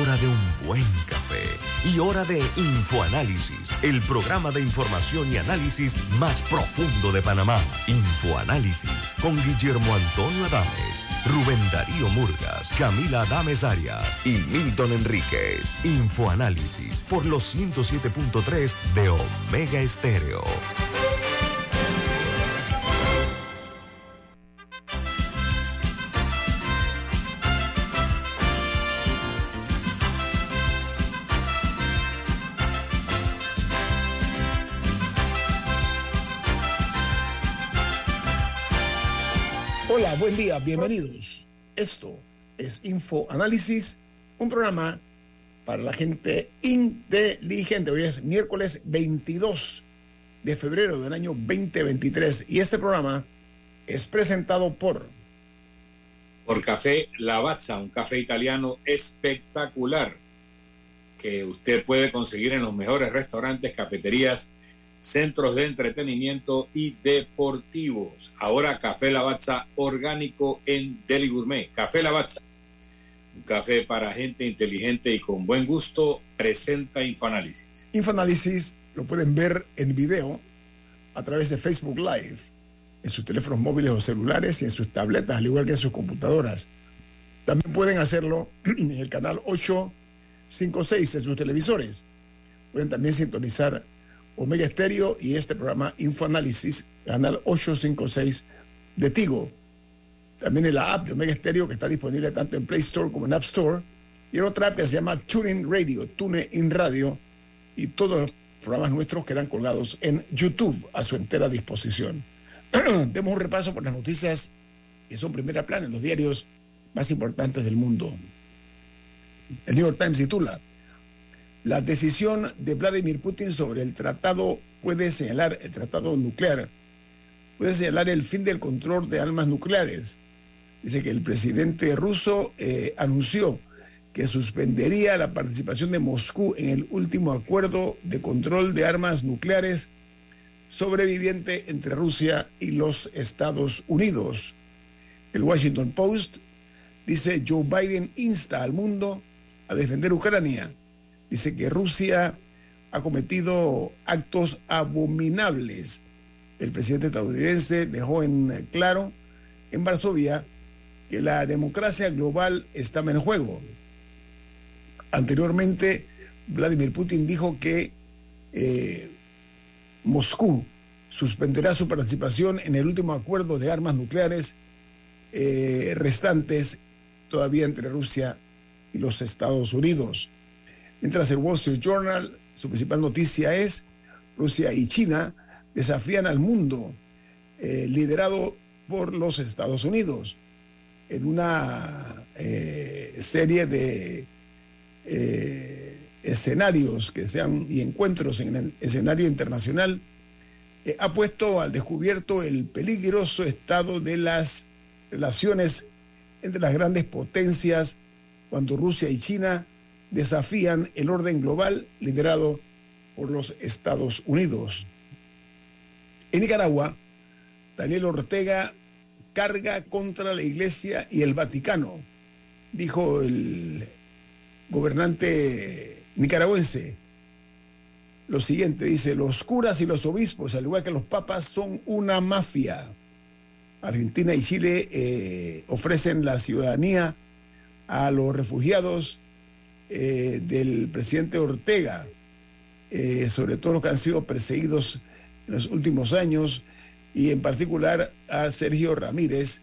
hora de un buen café y hora de Infoanálisis, el programa de información y análisis más profundo de Panamá. Infoanálisis con Guillermo Antonio Adames, Rubén Darío Murgas, Camila Adames Arias y Milton Enríquez. Infoanálisis por los 107.3 de Omega Estéreo. Buen día, bienvenidos. Esto es Info Análisis, un programa para la gente inteligente. Hoy es miércoles 22 de febrero del año 2023 y este programa es presentado por por Café Lavazza, un café italiano espectacular que usted puede conseguir en los mejores restaurantes, cafeterías, centros de entretenimiento y deportivos. Ahora Café Lavazza orgánico en Deli Gourmet. Café Lavazza, un café para gente inteligente y con buen gusto, presenta Infoanálisis. Infoanálisis. Lo pueden ver en video a través de Facebook Live, en sus teléfonos móviles o celulares y en sus tabletas, al igual que en sus computadoras. También pueden hacerlo en el canal 856 en sus televisores. Pueden también sintonizar Omega Estéreo y este programa Infoanálisis, canal 856 de Tigo. También en la app de Omega Estéreo que está disponible tanto en Play Store como en App Store. Y en otra app que se llama TuneIn Radio, TuneIn Radio. Y todos los programas nuestros quedan colgados en YouTube a su entera disposición. Demos un repaso por las noticias que son primera plana en los diarios más importantes del mundo. El New York Times titula la decisión de Vladimir Putin sobre el tratado puede señalar, el tratado nuclear, puede señalar el fin del control de armas nucleares. Dice que el presidente ruso eh, anunció que suspendería la participación de Moscú en el último acuerdo de control de armas nucleares sobreviviente entre Rusia y los Estados Unidos. El Washington Post dice Joe Biden insta al mundo a defender Ucrania dice que Rusia ha cometido actos abominables. El presidente estadounidense dejó en claro en Varsovia que la democracia global está en juego. Anteriormente, Vladimir Putin dijo que eh, Moscú suspenderá su participación en el último acuerdo de armas nucleares eh, restantes todavía entre Rusia y los Estados Unidos. Mientras el Wall Street Journal, su principal noticia es Rusia y China desafían al mundo eh, liderado por los Estados Unidos en una eh, serie de eh, escenarios que sean y encuentros en el escenario internacional ha puesto al descubierto el peligroso estado de las relaciones entre las grandes potencias cuando Rusia y China desafían el orden global liderado por los Estados Unidos. En Nicaragua, Daniel Ortega carga contra la Iglesia y el Vaticano, dijo el gobernante nicaragüense. Lo siguiente dice, los curas y los obispos, al igual que los papas, son una mafia. Argentina y Chile eh, ofrecen la ciudadanía a los refugiados eh, del presidente Ortega, eh, sobre todo los que han sido perseguidos en los últimos años, y en particular a Sergio Ramírez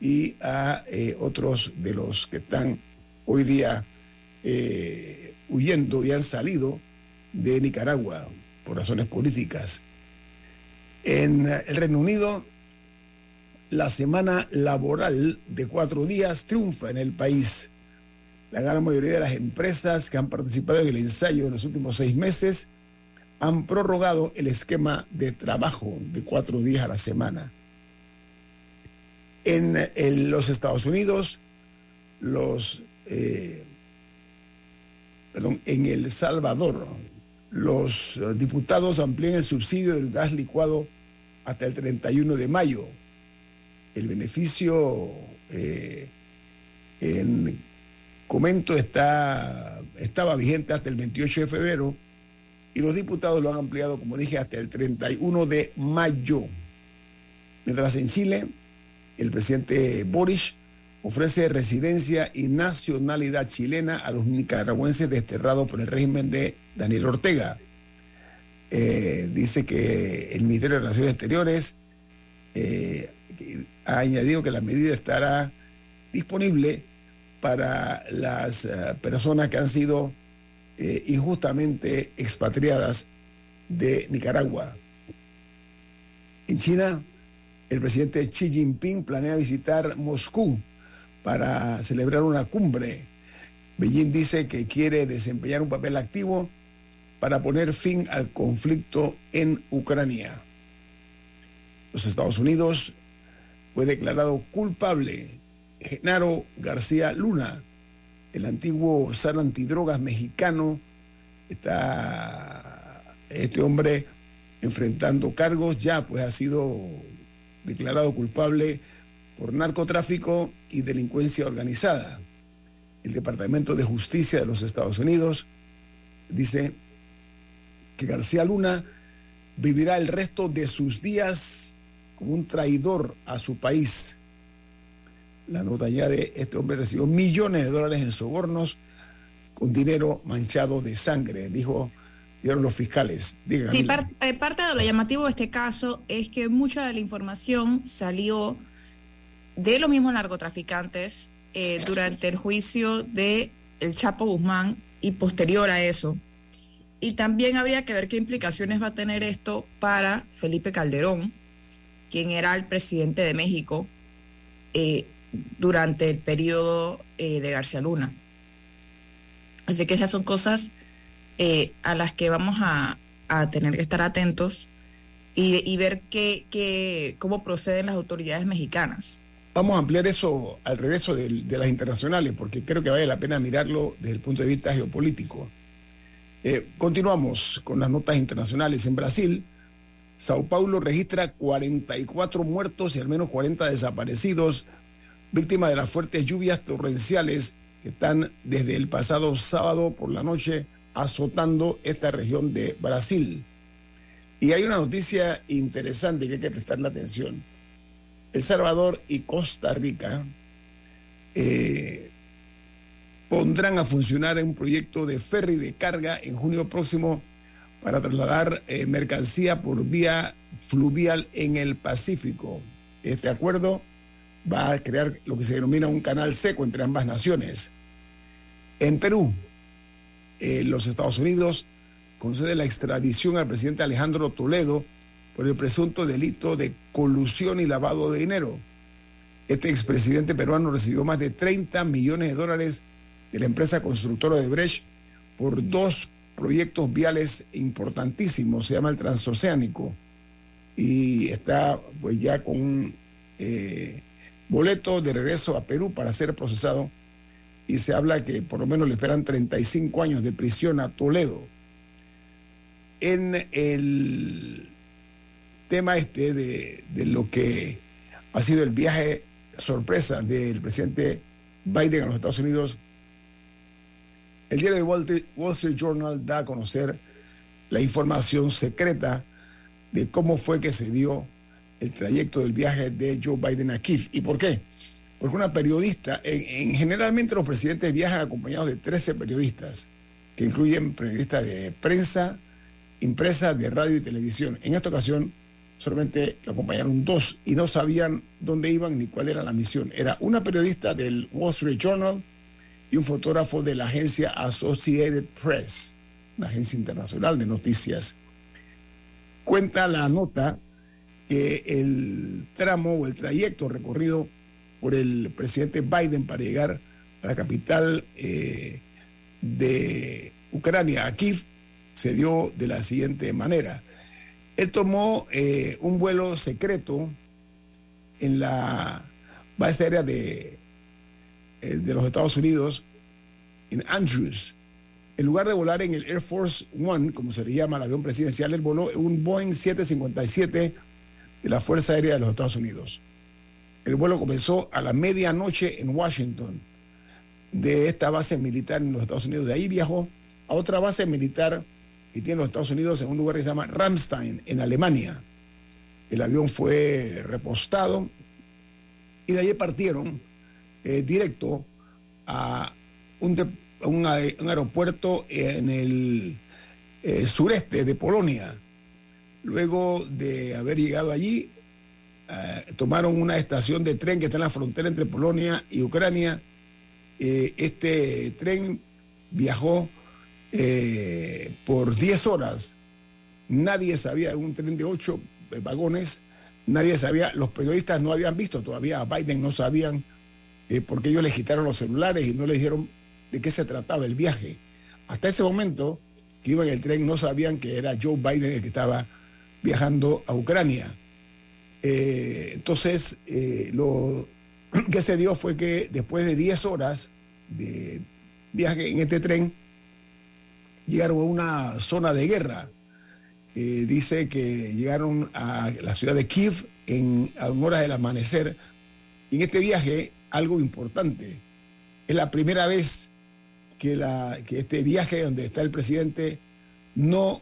y a eh, otros de los que están hoy día huyendo y han salido de Nicaragua por razones políticas. En el Reino Unido, la semana laboral de cuatro días triunfa en el país la gran mayoría de las empresas que han participado en el ensayo en los últimos seis meses han prorrogado el esquema de trabajo de cuatro días a la semana. En, los Estados Unidos, los, eh, perdón, en El Salvador, los diputados amplían el subsidio del gas licuado hasta el 31 de mayo. El beneficio eh, en comento está, estaba vigente hasta el 28 de febrero y los diputados lo han ampliado, como dije, hasta el 31 de mayo. Mientras en Chile, el presidente Boris ofrece residencia y nacionalidad chilena a los nicaragüenses desterrados por el régimen de Daniel Ortega. Eh, dice que el Ministerio de Relaciones Exteriores eh, ha añadido que la medida estará disponible para las uh, personas que han sido eh, injustamente expatriadas de Nicaragua. En China, el presidente Xi Jinping planea visitar Moscú para celebrar una cumbre. Beijing dice que quiere desempeñar un papel activo para poner fin al conflicto en Ucrania. Los Estados Unidos fue declarado culpable Genaro García Luna, el antiguo zar antidrogas mexicano, está este hombre enfrentando cargos, ya pues ha sido declarado culpable por narcotráfico y delincuencia organizada. El Departamento de Justicia de los Estados Unidos dice que García Luna vivirá el resto de sus días como un traidor a su país. La nota añade, este hombre recibió millones de dólares en sobornos con dinero manchado de sangre, dijo, dieron los fiscales. Sí, par- eh, parte de lo llamativo de este caso es que mucha de la información salió de los mismos narcotraficantes eh, durante el juicio de el Chapo Guzmán y posterior a eso. Y también habría que ver qué implicaciones va a tener esto para Felipe Calderón, quien era el presidente de México eh, durante el periodo eh, de García Luna. Así que esas son cosas eh, a las que vamos a, a tener que estar atentos y, y ver qué, qué, cómo proceden las autoridades mexicanas. Vamos a ampliar eso al regreso del- de, las internacionales, porque creo que vale la pena mirarlo desde el punto de vista geopolítico. Eh, continuamos con las notas internacionales. En Brasil, Sao Paulo registra 44 muertos y al menos 40 desaparecidos, víctimas de las fuertes lluvias torrenciales que están desde el pasado sábado por la noche azotando esta región de Brasil. Y hay una noticia interesante que hay que prestarle atención. El Salvador y Costa Rica eh, pondrán a funcionar un proyecto de ferry de carga en junio próximo para trasladar eh, mercancía por vía fluvial en el Pacífico. Este acuerdo va a crear lo que se denomina un canal seco entre ambas naciones. En Perú, eh, los Estados Unidos concede la extradición al presidente Alejandro Toledo por el presunto delito de colusión y lavado de dinero. Este expresidente peruano recibió más de 30 millones de dólares de la empresa constructora de Brecht por dos proyectos viales importantísimos, se llama el transoceánico, y está pues ya con eh, boleto de regreso a Perú para ser procesado y se habla que por lo menos le esperan 35 años de prisión a Toledo. En el tema este de, de lo que ha sido el viaje sorpresa del presidente Biden a los Estados Unidos, el diario de Wall Street Journal da a conocer la información secreta de cómo fue que se dio el trayecto del viaje de Joe Biden a Kiev. ¿Y por qué? Porque una periodista, en, en- generalmente los presidentes viajan acompañados de 13 periodistas, que incluyen periodistas de prensa, impresa, de radio y televisión. En esta ocasión solamente lo acompañaron dos y no sabían dónde iban ni cuál era la misión. Era una periodista del Wall Street Journal y un fotógrafo de la agencia Associated Press, una agencia internacional de noticias. Cuenta la nota que el tramo o el trayecto recorrido por el presidente Biden para llegar a la capital eh, de Ucrania, a Kiev, se dio de la siguiente manera. Él tomó eh, un vuelo secreto en la base aérea de, eh, de los Estados Unidos, en Andrews. En lugar de volar en el Air Force One, como se le llama el avión presidencial, él voló en un Boeing 757 de la Fuerza Aérea de los Estados Unidos. El vuelo comenzó a la medianoche en Washington, de esta base militar en los Estados Unidos. De ahí viajó a otra base militar que tiene los Estados Unidos en un lugar que se llama Ramstein, en Alemania. El avión fue repostado y de ahí partieron eh, directo a un, aeropuerto en el eh, sureste de Polonia. Luego de haber llegado allí, eh, tomaron una estación de tren que está en la frontera entre Polonia y Ucrania. Eh, este tren viajó eh, por 10 horas. Nadie sabía, un tren de 8 vagones, nadie sabía, los periodistas no habían visto todavía a Biden, no sabían, porque ellos le quitaron los celulares y no le dijeron de qué se trataba el viaje. Hasta ese momento que iba en el tren no sabían que era Joe Biden el que estaba viajando a Ucrania. Eh, entonces, eh, lo que se dio fue que después de 10 horas de viaje en este tren, llegaron a una zona de guerra. Eh, dice que llegaron a la ciudad de Kiev en, a horas del amanecer. En este viaje, algo importante, es la primera vez que, la, que este viaje donde está el presidente no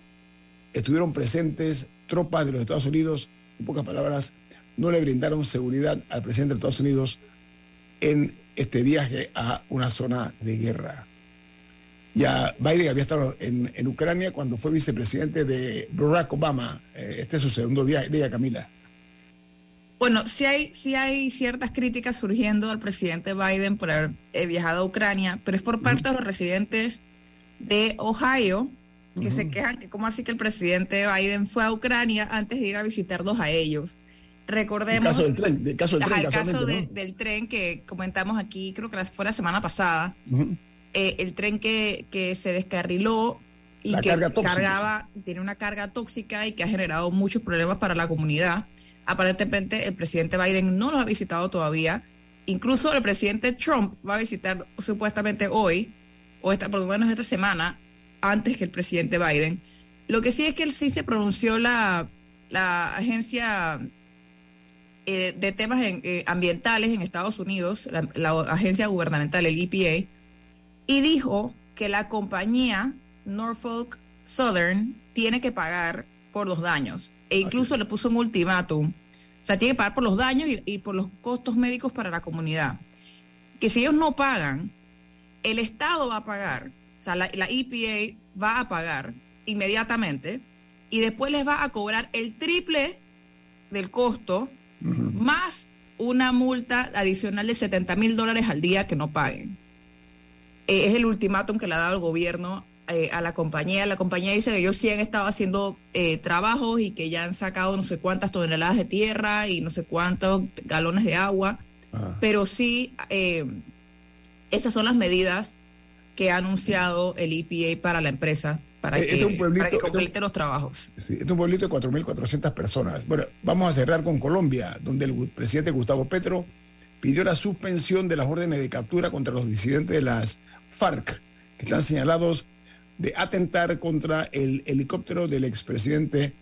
estuvieron presentes tropas de los Estados Unidos, en pocas palabras, no le brindaron seguridad al presidente de Estados Unidos en este viaje a una zona de guerra. Ya Biden había estado en, en Ucrania cuando fue vicepresidente de Barack Obama. Eh, este es su segundo viaje. Diga, Camila. Bueno, sí hay, sí hay ciertas críticas surgiendo al presidente Biden por haber eh, viajado a Ucrania, pero es por parte de los residentes de Ohio que se quejan que cómo así que el presidente Biden fue a Ucrania antes de ir a visitarlos a ellos. El Recordemos caso del tren, del caso del tren, el caso casualmente, de- ¿no? del tren que comentamos aquí, creo que fue la semana pasada, eh, el tren que, que se descarriló y La que cargaba, tiene una carga tóxica y que ha generado muchos problemas para la comunidad. Aparentemente el presidente Biden no los ha visitado todavía. Incluso el presidente Trump va a visitar supuestamente hoy, o esta, por lo menos esta semana, antes que el presidente Biden. Lo que sí es que él sí se pronunció la, la agencia eh, de temas en- eh, ambientales en Estados Unidos, la, la agencia gubernamental, el EPA, y dijo que la compañía Norfolk Southern tiene que pagar por los daños. E incluso le puso un ultimátum. O sea, tiene que pagar por los daños y, y por los costos médicos para la comunidad. Que si ellos no pagan, el Estado va a pagar. O sea, la, la EPA va a pagar inmediatamente y después les va a cobrar el triple del costo más una multa adicional de 70 mil dólares al día que no paguen. Eh, es el ultimátum que le ha dado el gobierno eh, a la compañía. La compañía dice que ellos sí han estado haciendo eh, trabajos y que ya han sacado no sé cuántas toneladas de tierra y no sé cuántos galones de agua, Ah. pero sí, esas son las medidas que ha anunciado el EPA para la empresa, para, Eh, que, este es un pueblito- para que este es un- complete los trabajos. Sí, este es un pueblito de 4.400 personas. Bueno, vamos a cerrar con Colombia, donde el presidente Gustavo Petro pidió la suspensión de las órdenes de captura contra los disidentes de las FARC, que están señalados de atentar contra el helicóptero del expresidente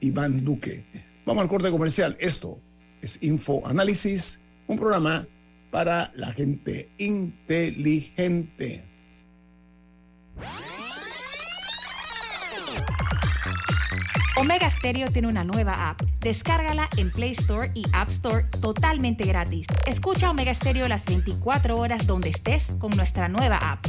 Iván Duque. Vamos al corte comercial. Esto es Info Análisis, un programa para la gente inteligente. Omega Stereo tiene una nueva app. Descárgala en Play Store y App Store totalmente gratis. Escucha Omega Stereo las 24 horas donde estés con nuestra nueva app.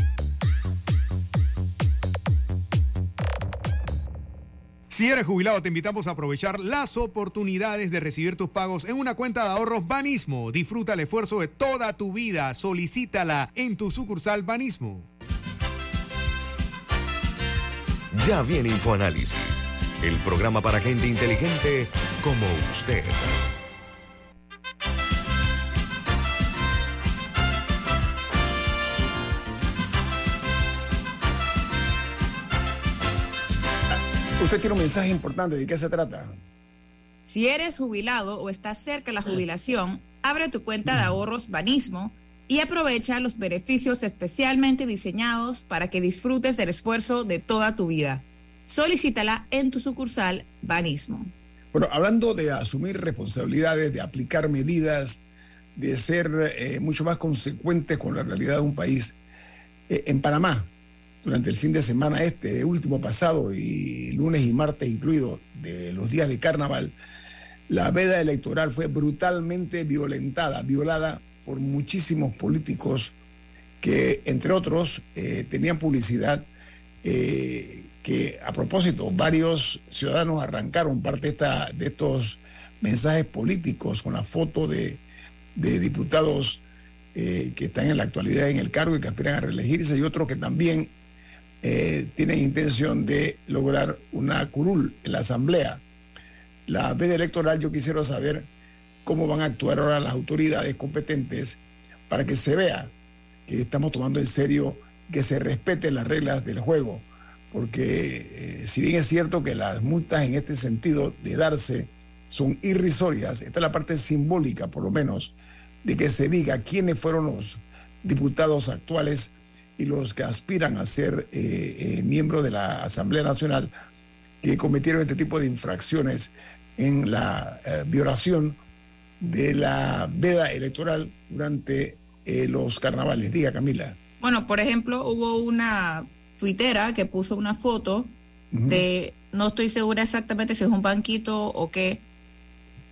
Si eres jubilado, te invitamos a aprovechar las oportunidades de recibir tus pagos en una cuenta de ahorros Banismo. Disfruta el esfuerzo de toda tu vida. Solicítala en tu sucursal Banismo. Ya viene InfoAnálisis, el programa para gente inteligente como usted. Usted tiene un mensaje importante. ¿De qué se trata? Si eres jubilado o estás cerca de la jubilación, abre tu cuenta de ahorros Banismo y aprovecha los beneficios especialmente diseñados para que disfrutes del esfuerzo de toda tu vida. Solicítala en tu sucursal Banismo. Bueno, hablando de asumir responsabilidades, de aplicar medidas, de ser eh, mucho más consecuentes con la realidad de un país, eh, en Panamá, durante el fin de semana este, último pasado, y lunes y martes incluido, de los días de carnaval, la veda electoral fue brutalmente violentada, violada por muchísimos políticos que, entre otros, eh, tenían publicidad eh, que, a propósito, varios ciudadanos arrancaron parte de, esta, de estos mensajes políticos con la foto de, de diputados eh, que están en la actualidad en el cargo y que aspiran a reelegirse y otros que también tienen intención de lograr una curul en la Asamblea. La veda electoral yo quisiera saber cómo van a actuar ahora las autoridades competentes para que se vea que estamos tomando en serio que se respeten las reglas del juego, porque eh, si bien es cierto que las multas en este sentido de darse son irrisorias, esta es la parte simbólica por lo menos de que se diga quiénes fueron los diputados actuales y los que aspiran a ser eh, eh, miembros de la Asamblea Nacional que cometieron este tipo de infracciones en la violación de la veda electoral durante eh, los carnavales. Diga, Camila. Bueno, por ejemplo, hubo una tuitera que puso una foto de, no estoy segura exactamente si es un banquito o qué,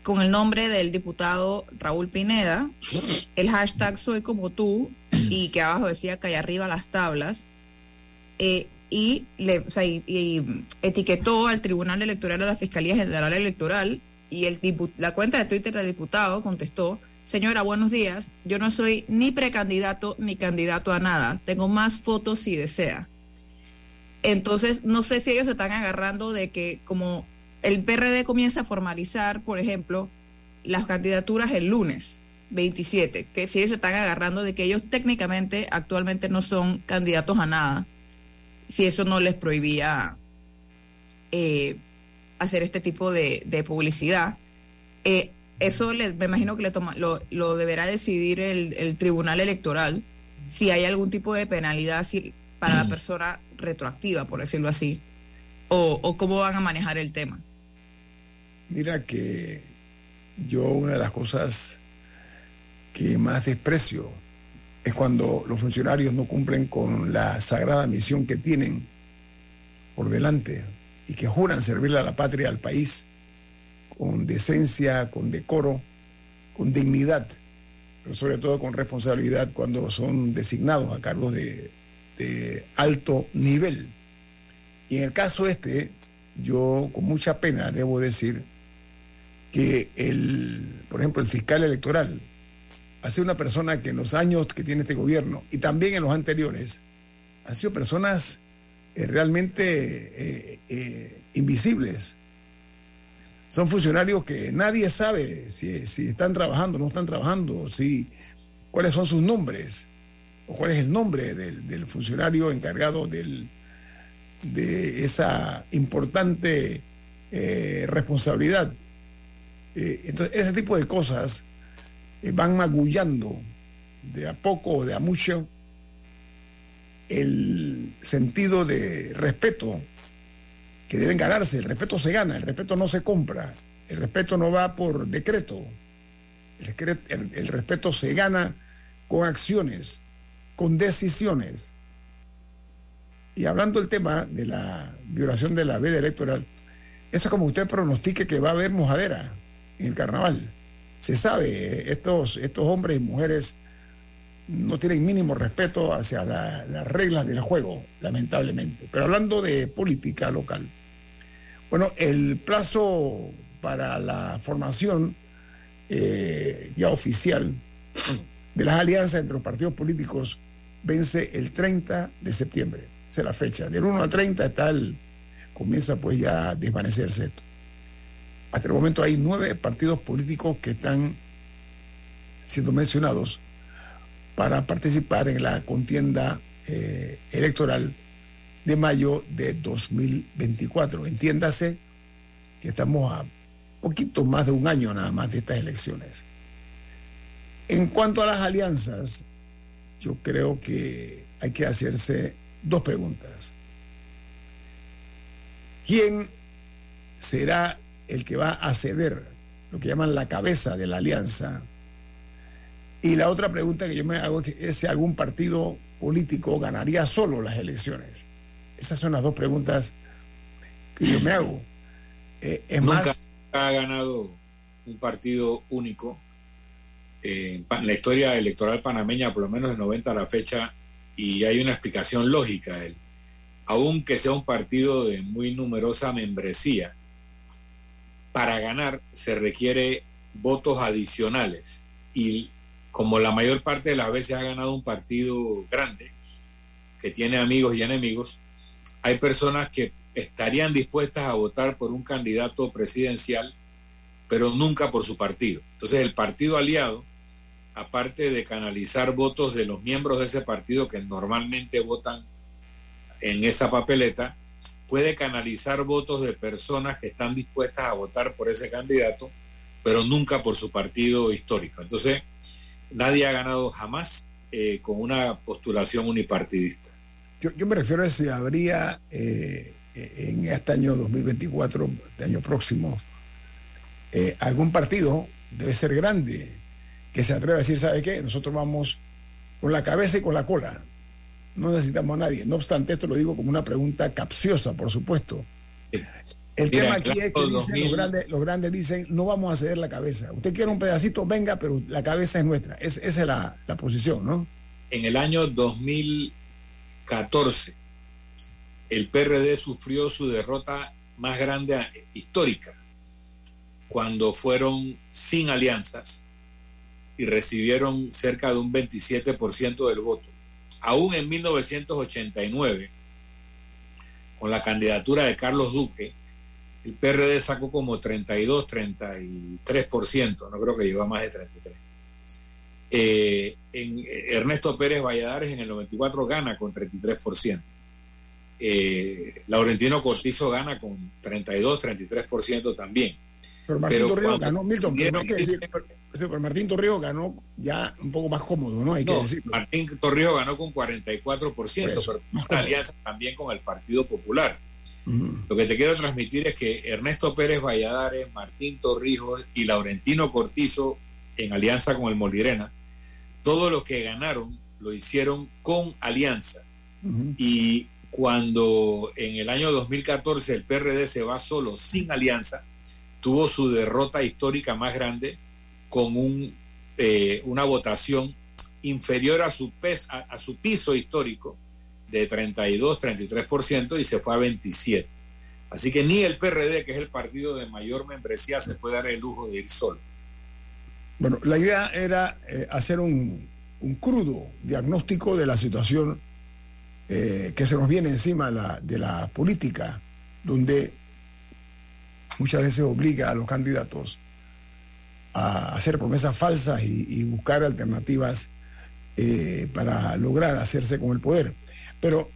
con el nombre del diputado Raúl Pineda, el hashtag soy como tú y que abajo decía que allá arriba las tablas, eh, y, le, o sea, y- y etiquetó al Tribunal Electoral, a la Fiscalía General Electoral, y el la cuenta de Twitter del diputado contestó, señora, buenos días, yo no soy ni precandidato ni candidato a nada, tengo más fotos si desea. Entonces, no sé si ellos se están agarrando de que como el PRD comienza a formalizar, por ejemplo, las candidaturas el lunes 27, que si ellos se están agarrando de que ellos técnicamente actualmente no son candidatos a nada, si eso no les prohibía eh, hacer este tipo de, publicidad. Eh, eso les, me imagino que le toma, lo, deberá decidir el, Tribunal Electoral si hay algún tipo de penalidad para la persona retroactiva, por decirlo así, o, o cómo van a manejar el tema. Mira que yo una de las cosas que más desprecio es cuando los funcionarios no cumplen con la sagrada misión que tienen por delante y que juran servirle a la patria, al país, con decencia, con decoro, con dignidad, pero sobre todo con responsabilidad cuando son designados a cargos de, alto nivel. Y en el caso este, yo con mucha pena debo decir que el, por ejemplo, el fiscal electoral ha sido una persona que en los años que tiene este gobierno y también en los anteriores han sido personas eh, realmente eh, eh, invisibles. Son funcionarios que nadie sabe si, si están trabajando o no están trabajando, si, cuáles son sus nombres o cuál es el nombre del, del funcionario encargado del, de esa importante responsabilidad. Entonces, ese tipo de cosas van magullando de a poco o de a mucho el sentido de respeto que deben ganarse. El respeto se gana, el respeto no se compra, el respeto no va por decreto. El, el respeto se gana con acciones, con decisiones. Y hablando del tema de la violación de la veda electoral, eso es como usted pronostique que va a haber mojadera en el carnaval. Se sabe, eh, estos, estos hombres y mujeres no tienen mínimo respeto hacia la- las reglas del juego, lamentablemente. Pero hablando de política local, bueno, el plazo para la formación eh, ya oficial de las alianzas entre los partidos políticos vence el 30 de septiembre. Esa es la fecha. Del 1 al 30 está comienza pues ya a desvanecerse esto. Hasta el momento hay nueve partidos políticos que están siendo mencionados para participar en la contienda eh, electoral de mayo de 2024. Entiéndase que estamos a poquito más de un año nada más de estas elecciones. En cuanto a las alianzas, yo creo que hay que hacerse dos preguntas. ¿Quién será el que va a ceder, lo que llaman la cabeza de la alianza? Y la otra pregunta que yo me hago es, que, si algún partido político ganaría solo las elecciones. Esas son las dos preguntas que yo me hago. Eh, es Nunca más... ha ganado un partido único. Eh, en la historia electoral panameña, por lo menos de 90 a la fecha, y hay una explicación lógica. El, aunque sea un partido de muy numerosa membresía, para ganar se requiere votos adicionales. Y como la mayor parte de las veces ha ganado un partido grande, que tiene amigos y enemigos, hay personas que estarían dispuestas a votar por un candidato presidencial, pero nunca por su partido. Entonces el partido aliado, aparte de canalizar votos de los miembros de ese partido que normalmente votan en esa papeleta, puede canalizar votos de personas que están dispuestas a votar por ese candidato, pero nunca por su partido histórico. Entonces, nadie ha ganado jamás eh, con una postulación unipartidista. Yo, me refiero a si habría eh, en este año 2024, este año próximo, eh, algún partido, debe ser grande, que se atreva a decir, ¿sabe qué? Nosotros vamos con la cabeza y con la cola. No necesitamos a nadie. No obstante, esto lo digo como una pregunta capciosa, por supuesto. El tema aquí es que los, grandes, los grandes dicen, no vamos a ceder la cabeza. Usted quiere un pedacito, venga, pero la cabeza es nuestra. Es, esa es la, la posición, ¿no? En el año 2014, el PRD sufrió su derrota más grande histórica, cuando fueron sin alianzas y recibieron cerca de un 27% del voto. Aún en 1989, con la candidatura de Carlos Duque, el PRD sacó como 32, 33%, no creo que llegó a más de 33. Eh, en, Ernesto Pérez Valladares en el 94 gana con 33%. Eh, Laurentino Cortizo gana con 32, 33% también. Pero Martín Torrijos ganó, Milton, hay que decir, pero Martín Torrijos ganó ya un poco más cómodo, ¿no? Hay que decirlo. Martín Torrijos ganó con 44%, pero una alianza también con el Partido Popular. Lo que te quiero transmitir es que Ernesto Pérez Valladares, Martín Torrijos y Laurentino Cortizo, en alianza con el Molirena, todos los que ganaron lo hicieron con alianza. Y cuando en el año 2014 el PRD se va solo, sin alianza, tuvo su derrota histórica más grande con un, eh, una votación inferior a su, pes, a su piso histórico de 32, 33% y se fue a 27. Así que ni el PRD, que es el partido de mayor membresía, se puede dar el lujo de ir solo. Bueno, la idea era eh, hacer un, un, crudo diagnóstico de la situación eh, que se nos viene encima de la política, donde muchas veces obliga a los candidatos a hacer promesas falsas y, buscar alternativas eh, para lograr hacerse con el poder. Pero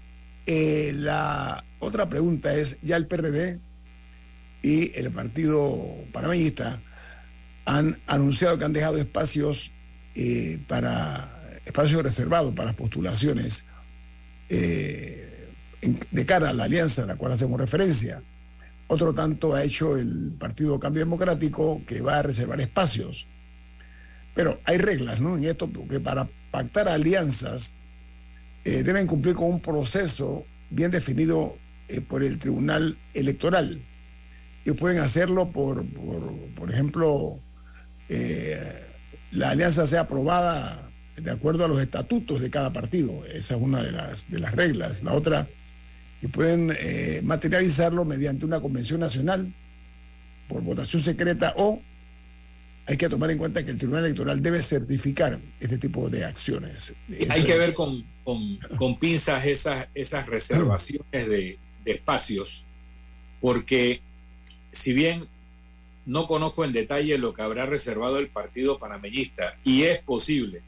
eh, la otra pregunta es, ya el PRD y el Partido Panameñista han anunciado que han dejado espacios eh, para espacios reservados para postulaciones de cara a la alianza a la cual hacemos referencia. Otro tanto ha hecho el Partido Cambio Democrático que va a reservar espacios. Pero hay reglas, ¿no? En esto, porque para pactar alianzas eh, deben cumplir con un proceso bien definido eh, por el Tribunal Electoral. Y pueden hacerlo por, por, ejemplo, eh, la alianza sea aprobada de acuerdo a los estatutos de cada partido. Esa es una de las, de las reglas. La otra, que pueden materializarlo mediante una convención nacional por votación secreta o hay que tomar en cuenta que el Tribunal Electoral debe certificar este tipo de acciones. hay que ver con, con, pinzas esas, esas reservaciones de, de, espacios, porque si bien no conozco en detalle lo que habrá reservado el Partido Panameñista, y es posible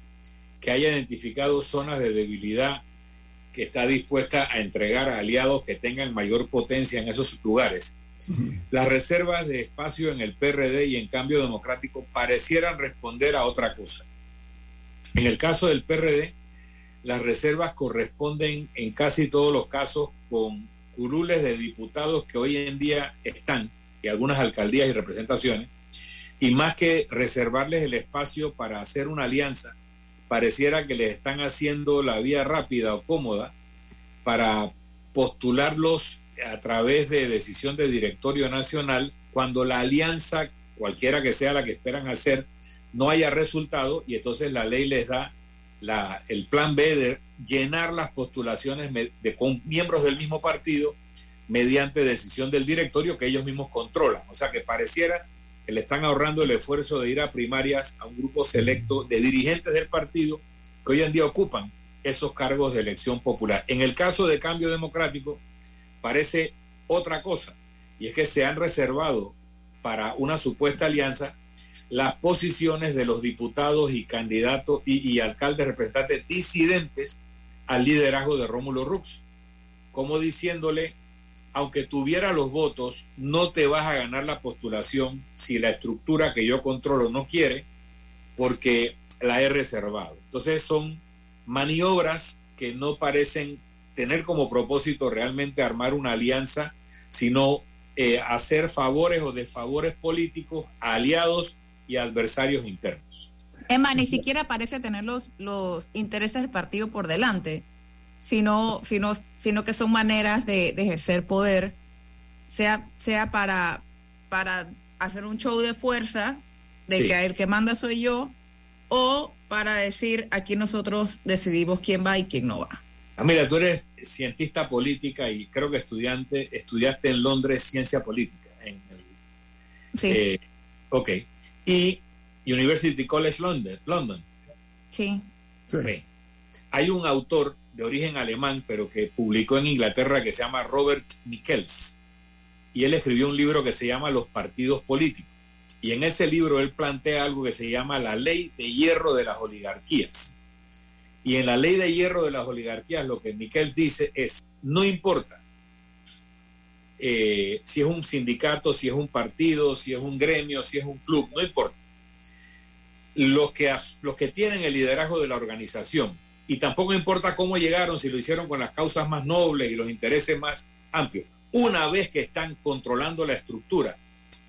que haya identificado zonas de debilidad que está dispuesta a entregar a aliados que tengan mayor potencia en esos lugares. Las reservas de espacio en el PRD y en cambio democrático parecieran responder a otra cosa. En el caso del PRD, las reservas corresponden en casi todos los casos con curules de diputados que hoy en día están, y algunas alcaldías y representaciones, y más que reservarles el espacio para hacer una alianza, pareciera que les están haciendo la vía rápida o cómoda para postularlos a través de decisión del directorio nacional cuando la alianza, cualquiera que sea la que esperan hacer, no haya resultado y entonces la ley les da la, el plan B de llenar las postulaciones de, con miembros del mismo partido mediante decisión del directorio que ellos mismos controlan. O sea que pareciera le están ahorrando el esfuerzo de ir a primarias a un grupo selecto de dirigentes del partido que hoy en día ocupan esos cargos de elección popular. En el caso de cambio democrático, parece otra cosa, y es que se han reservado para una supuesta alianza las posiciones de los diputados y candidatos y, alcaldes representantes disidentes al liderazgo de Rómulo Rux, como diciéndole, aunque tuviera los votos, no te vas a ganar la postulación si la estructura que yo controlo no quiere, porque la he reservado. Entonces son maniobras que no parecen tener como propósito realmente armar una alianza, sino eh, hacer favores o desfavores políticos a aliados y adversarios internos. Emma, ni siquiera parece tener los, los intereses del partido por delante, sino, sino, sino que son maneras de, ejercer poder, sea, sea para, para hacer un show de fuerza, de que el que manda soy yo, o para decir aquí nosotros decidimos quién va y quién no va. Ah, mira, tú eres cientista política y creo que estudiante, estudiaste en Londres ciencia política. En sí. Eh, ok. Y University College London. London. Sí. sí. Hay un autor de origen alemán, pero que publicó en Inglaterra, que se llama Robert Michels. Y él escribió un libro que se llama Los partidos políticos. Y en ese libro él plantea algo que se llama la ley de hierro de las oligarquías. Y en la ley de hierro de las oligarquías lo que Miquel dice es, no importa eh, si es un sindicato, si es un partido, si es un gremio, si es un club, no importa. Los que, los que tienen el liderazgo de la organización, y tampoco importa cómo llegaron, si lo hicieron con las causas más nobles y los intereses más amplios, una vez que están controlando la estructura,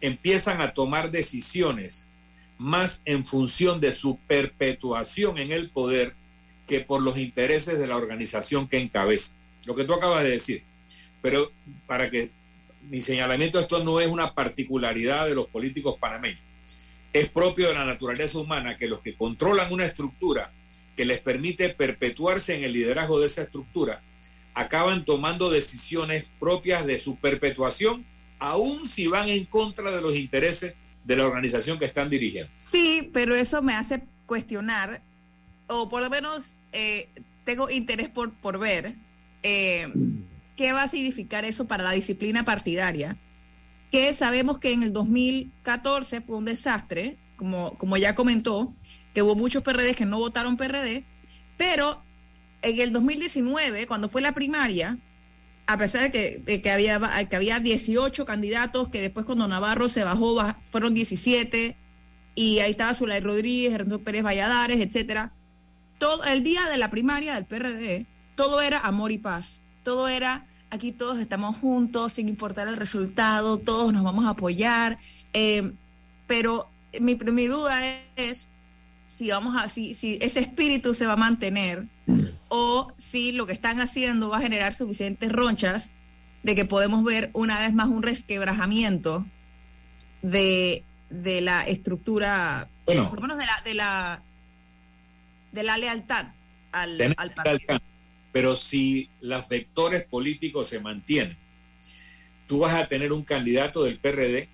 empiezan a tomar decisiones más en función de su perpetuación en el poder que por los intereses de la organización que encabeza. Lo que tú acabas de decir. Pero para que mi señalamiento, esto no es una particularidad de los políticos panameños. Es propio de la naturaleza humana que los que controlan una estructura que les permite perpetuarse en el liderazgo de esa estructura, acaban tomando decisiones propias de su perpetuación aun si van en contra de los intereses de la organización que están dirigiendo. Sí, pero eso me hace cuestionar, o por lo menos eh, tengo interés por, por ver eh, qué va a significar eso para la disciplina partidaria, que sabemos que en el 2014 fue un desastre, como, como ya comentó, que hubo muchos PRD que no votaron PRD, pero en el 2019, cuando fue la primaria, a pesar de que, había, que había 18 candidatos, que después cuando Navarro se bajó fueron 17, y ahí estaba Zulay Rodríguez, Ernesto Pérez Valladares, etcétera. Todo el día de la primaria del PRD, todo era amor y paz. Todo era aquí todos estamos juntos, sin importar el resultado, todos nos vamos a apoyar. Eh, pero mi, mi duda es si vamos a, si, si ese espíritu se va a mantener o si lo que están haciendo va a generar suficientes ronchas de que podemos ver una vez más un resquebrajamiento de, de la estructura, por lo menos de la, de la, de la lealtad al, al partido. Pero si los vectores políticos se mantienen, tú vas a tener un candidato del PRD,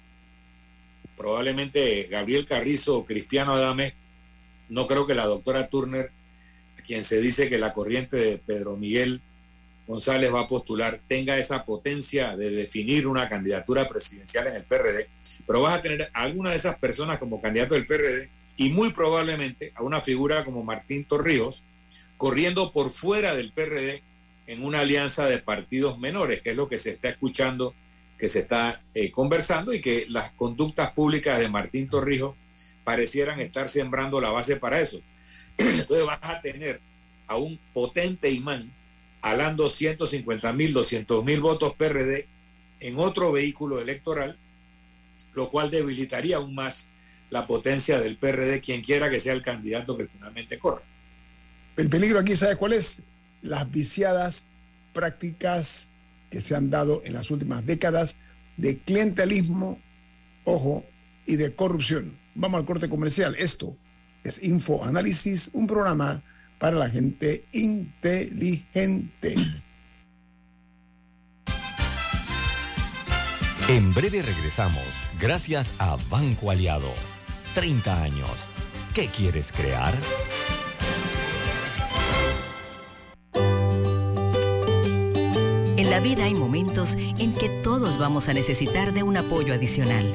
probablemente Gabriel Carrizo o Cristiano Adame, no creo que la doctora Turner, quien se dice que la corriente de Pedro Miguel González va a postular, tenga esa potencia de definir una candidatura presidencial en el PRD, pero vas a tener a alguna de esas personas como candidato del PRD y muy probablemente a una figura como Martín Torrijos corriendo por fuera del PRD en una alianza de partidos menores, que es lo que se está escuchando, que se está eh, conversando y que las conductas públicas de Martín Torrijos parecieran estar sembrando la base para eso. Entonces vas a tener a un potente imán alando 150 mil, 200 mil votos PRD en otro vehículo electoral, lo cual debilitaría aún más la potencia del PRD, quien quiera que sea el candidato que finalmente corra. El peligro aquí, ¿sabes cuál es? Las viciadas prácticas que se han dado en las últimas décadas de clientelismo, ojo, y de corrupción. Vamos al corte comercial. Esto es Info Análisis, un programa para la gente inteligente. En breve regresamos, gracias a Banco Aliado. 30 años. ¿Qué quieres crear? En la vida hay momentos en que todos vamos a necesitar de un apoyo adicional.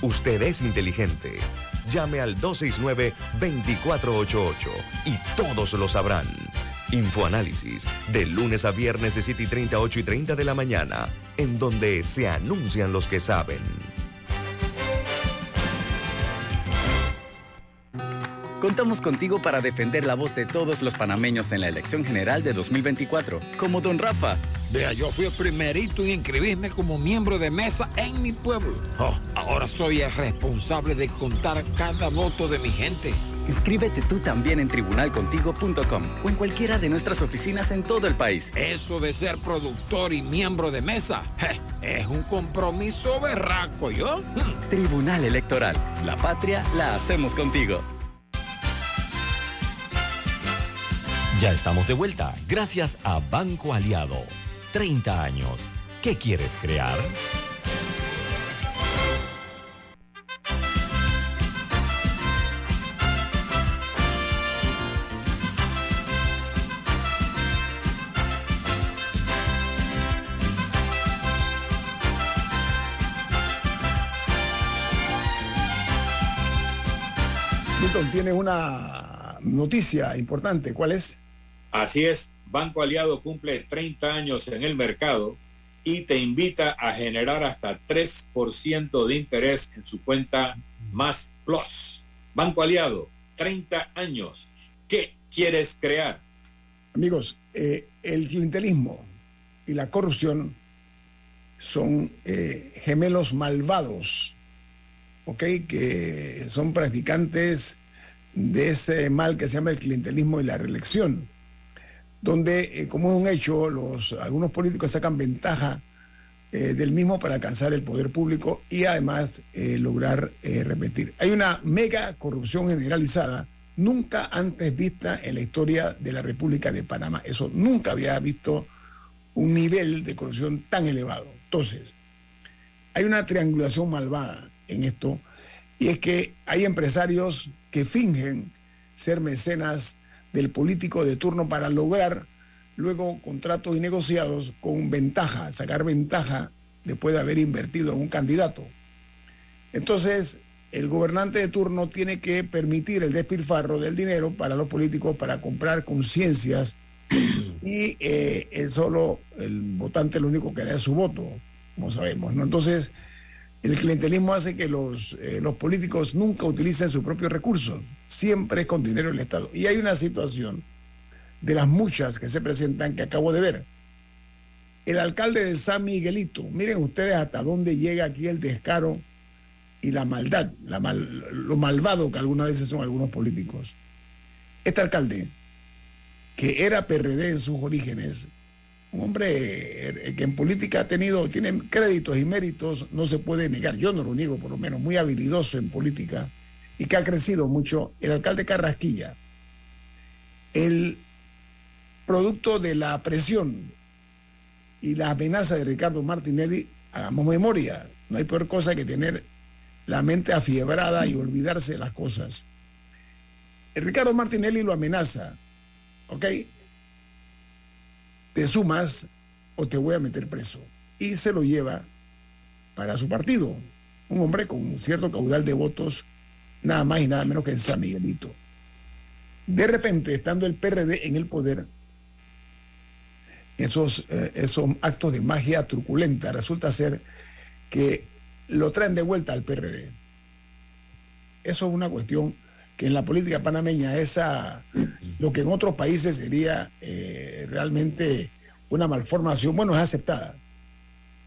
Usted es inteligente. Llame al 269-2488 y todos lo sabrán. Infoanálisis, de lunes a viernes de 7 y 30, 8 y 30 de la mañana, en donde se anuncian los que saben. Contamos contigo para defender la voz de todos los panameños en la elección general de 2024, como Don Rafa. Vea, yo fui el primerito en inscribirme como miembro de mesa en mi pueblo. Oh, ahora soy el responsable de contar cada voto de mi gente. Inscríbete tú también en tribunalcontigo.com o en cualquiera de nuestras oficinas en todo el país. Eso de ser productor y miembro de mesa je, es un compromiso berraco, ¿yo? Tribunal Electoral. La patria la hacemos contigo. Ya estamos de vuelta, gracias a Banco Aliado. 30 años. ¿Qué quieres crear? Milton, tienes una noticia importante. ¿Cuál es? Así es, Banco Aliado cumple 30 años en el mercado y te invita a generar hasta 3% de interés en su cuenta Más Plus. Banco Aliado, 30 años. ¿Qué quieres crear? Amigos, eh, el clientelismo y la corrupción son eh, gemelos malvados, ¿ok? Que son practicantes de ese mal que se llama el clientelismo y la reelección donde, eh, como es un hecho, los, algunos políticos sacan ventaja eh, del mismo para alcanzar el poder público y además eh, lograr repetir. Hay una mega corrupción generalizada, nunca antes vista en la historia de la República de Panamá. Eso nunca había visto un nivel de corrupción tan elevado. Entonces, hay una triangulación malvada en esto, y es que hay empresarios que fingen ser mecenas del político de turno para lograr luego contratos y negociados con ventaja, sacar ventaja después de haber invertido en un candidato. Entonces, el gobernante de turno tiene que permitir el despilfarro del dinero para los políticos para comprar conciencias y eh, es solo el votante lo único que da su voto, como sabemos. ¿no? Entonces, el clientelismo hace que los, eh, los políticos nunca utilicen sus propios recursos, siempre con dinero del Estado. Y hay una situación de las muchas que se presentan que acabo de ver. El alcalde de San Miguelito, miren ustedes hasta dónde llega aquí el descaro y la maldad, la lo malvado que algunas veces son algunos políticos. Este alcalde que era PRD en sus orígenes, un hombre eh, que en política ha tenido, tiene créditos y méritos, no se puede negar, yo no lo niego por lo menos, muy habilidoso en política y que ha crecido mucho, el alcalde Carrasquilla, el producto de la presión y la amenaza de Ricardo Martinelli, hagamos memoria, no hay peor cosa que tener la mente afiebrada y olvidarse de las cosas. El Ricardo Martinelli lo amenaza, ¿ok? Te sumas o te voy a meter preso. Y se lo lleva para su partido. Un hombre con cierto caudal de votos, nada más y nada menos que en San Miguelito. De repente, estando el PRD en el poder, esos, eh, esos actos de magia truculenta resulta ser que lo traen de vuelta al PRD. Eso es una cuestión que en la política panameña esa lo que en otros países sería eh, realmente una malformación, bueno, es aceptada.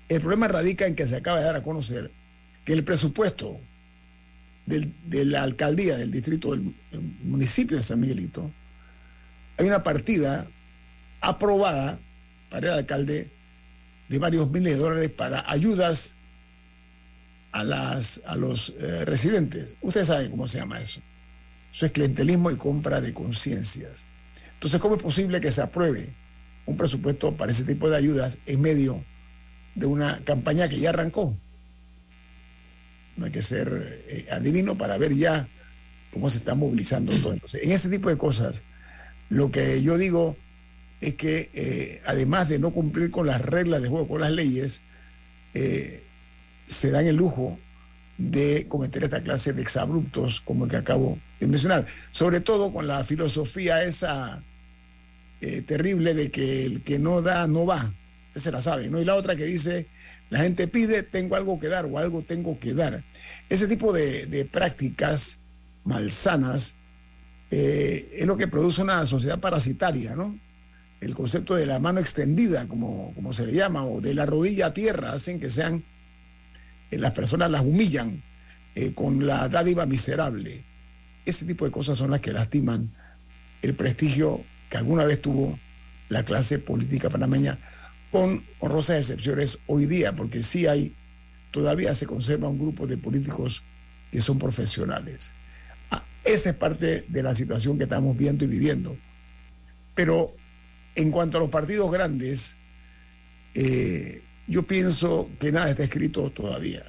El problema radica en que se acaba de dar a conocer que el presupuesto de la alcaldía del distrito del, municipio de San Miguelito, hay una partida aprobada para el alcalde de varios miles de dólares para ayudas a, las, a los eh, residentes. Usted sabe cómo se llama eso. Eso es clientelismo y compra de conciencias. Entonces, ¿cómo es posible que se apruebe un presupuesto para ese tipo de ayudas en medio de una campaña que ya arrancó? No hay que ser eh, adivino para ver ya cómo se está movilizando todo. Entonces, en ese tipo de cosas, lo que yo digo es que eh, además de no cumplir con las reglas de juego, con las leyes, eh, se dan el lujo de cometer esta clase de exabruptos como el que acabo de Sobre todo con la filosofía esa eh, terrible de que el que no da, no va. Se la sabe, ¿no? Y la otra que dice, la gente pide, tengo algo que dar o algo tengo que dar. Ese tipo de, prácticas malsanas eh, es lo que produce una sociedad parasitaria, ¿no? El concepto de la mano extendida, como, como se le llama, o de la rodilla a tierra, hacen que sean eh, las personas las humillan con la dádiva miserable. Ese tipo de cosas son las que lastiman el prestigio que alguna vez tuvo la clase política panameña, con honrosas excepciones hoy día, porque sí hay, todavía se conserva un grupo de políticos que son profesionales. Ah, esa es parte de la situación que estamos viendo y viviendo. Pero en cuanto a los partidos grandes, eh, yo pienso que nada está escrito todavía.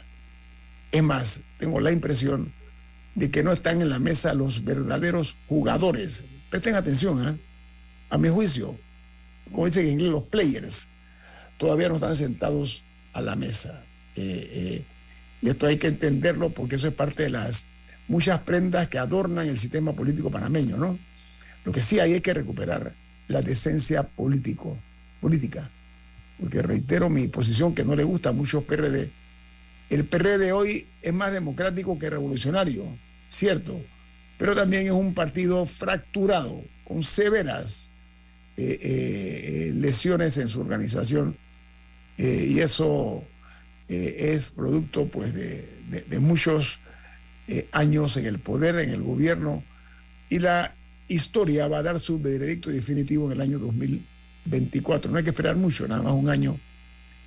Es más, tengo la impresión de que no están en la mesa los verdaderos jugadores. Presten atención, ¿ah? a mi juicio, como dicen en inglés, los players todavía no están sentados a la mesa. Eh, eh, y esto hay que entenderlo porque eso es parte de las muchas prendas que adornan el sistema político panameño, ¿no? Lo que sí hay es que recuperar la decencia político, política. Porque reitero mi posición que no le gusta a muchos PRD. El PRD de hoy es más democrático que revolucionario, cierto, pero también es un partido fracturado, con severas eh, eh, lesiones en su organización eh, y eso eh, es producto pues de, de- muchos eh, años en el poder, en el gobierno y la historia va a dar su veredicto definitivo en el año 2024. No hay que esperar mucho, nada más un año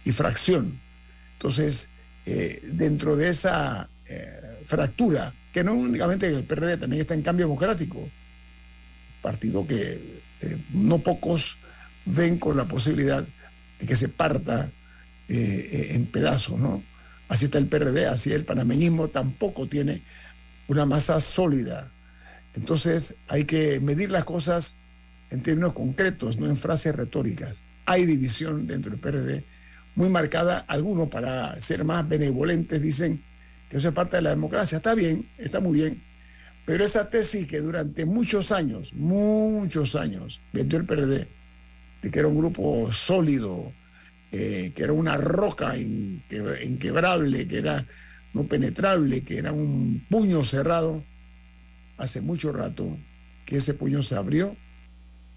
y fracción. Entonces, eh, dentro de esa eh, fractura, que no únicamente en el PRD, también está en cambio democrático, partido que eh, no pocos ven con la posibilidad de que se parta en pedazos, ¿no? Así está el PRD, así el panameñismo tampoco tiene una masa sólida. Entonces hay que medir las cosas en términos concretos, no en frases retóricas. Hay división dentro del PRD muy marcada. Algunos, para ser más benevolentes, dicen que eso es parte de la democracia. Está bien, está muy bien. Pero esa tesis que durante muchos años, muchos años, vendió el PRD, de que era un grupo sólido, eh, que era una roca inque- inquebrable, que era no penetrable, que era un puño cerrado, hace mucho rato que ese puño se abrió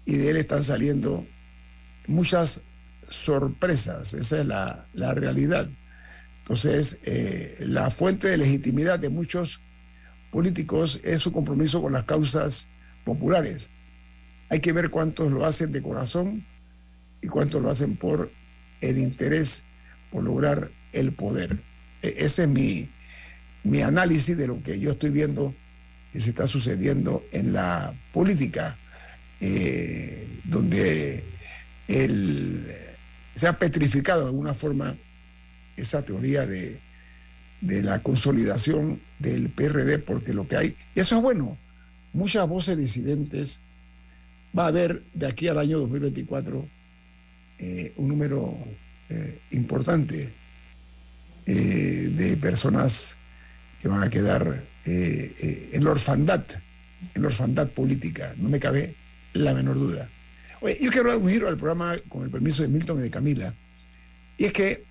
y de él están saliendo muchas sorpresas, esa es la, la realidad. Entonces, eh, la fuente de legitimidad de muchos políticos es su compromiso con las causas populares. Hay que ver cuántos lo hacen de corazón y cuántos lo hacen por el interés, por lograr el poder. E- ese es mi, mi análisis de lo que yo estoy viendo que se está sucediendo en la política, eh, donde el, se ha petrificado de alguna forma esa teoría de, de la consolidación del PRD, porque lo que hay, y eso es bueno, muchas voces disidentes, va a haber de aquí al año 2024 eh, un número eh, importante eh, de personas que van a quedar en la orfandad, en la orfandad política, no me cabe la menor duda. Oye, yo quiero dar un giro al programa con el permiso de Milton y de Camila, y es que